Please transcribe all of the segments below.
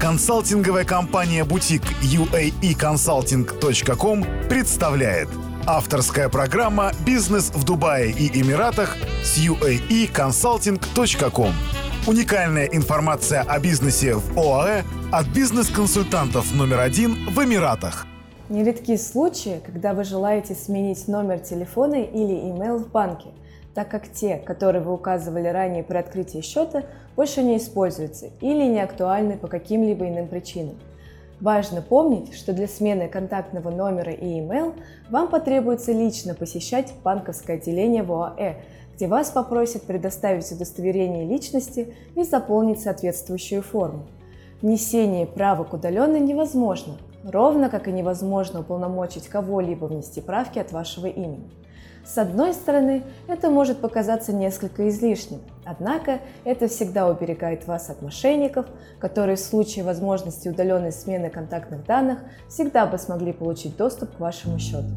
Консалтинговая компания «Бутик» uaeconsulting.com представляет. Авторская программа «Бизнес в Дубае и Эмиратах» с uaeconsulting.com Уникальная информация о бизнесе в ОАЭ от бизнес-консультантов номер один в Эмиратах. Нередки случаи, когда вы желаете сменить номер телефона или имейл в банке – так как те, которые вы указывали ранее при открытии счета, больше не используются или не актуальны по каким-либо иным причинам. Важно помнить, что для смены контактного номера и email вам потребуется лично посещать банковское отделение в ОАЭ, где вас попросят предоставить удостоверение личности и заполнить соответствующую форму. Внесение правок удаленно невозможно, ровно как и невозможно уполномочить кого-либо внести правки от вашего имени. С одной стороны, это может показаться несколько излишним, однако это всегда уберегает вас от мошенников, которые в случае возможности удаленной смены контактных данных всегда бы смогли получить доступ к вашему счету.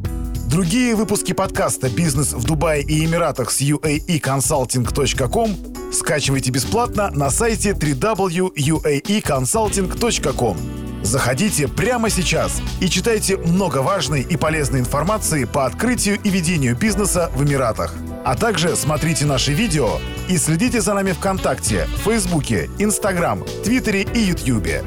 Другие выпуски подкаста «Бизнес в Дубае и Эмиратах» с uaeconsulting.com скачивайте бесплатно на сайте www.uaeconsulting.com. Заходите прямо сейчас и читайте много важной и полезной информации по открытию и ведению бизнеса в Эмиратах. А также смотрите наши видео и следите за нами ВКонтакте, Фейсбуке, Инстаграм, Твиттере и Ютьюбе.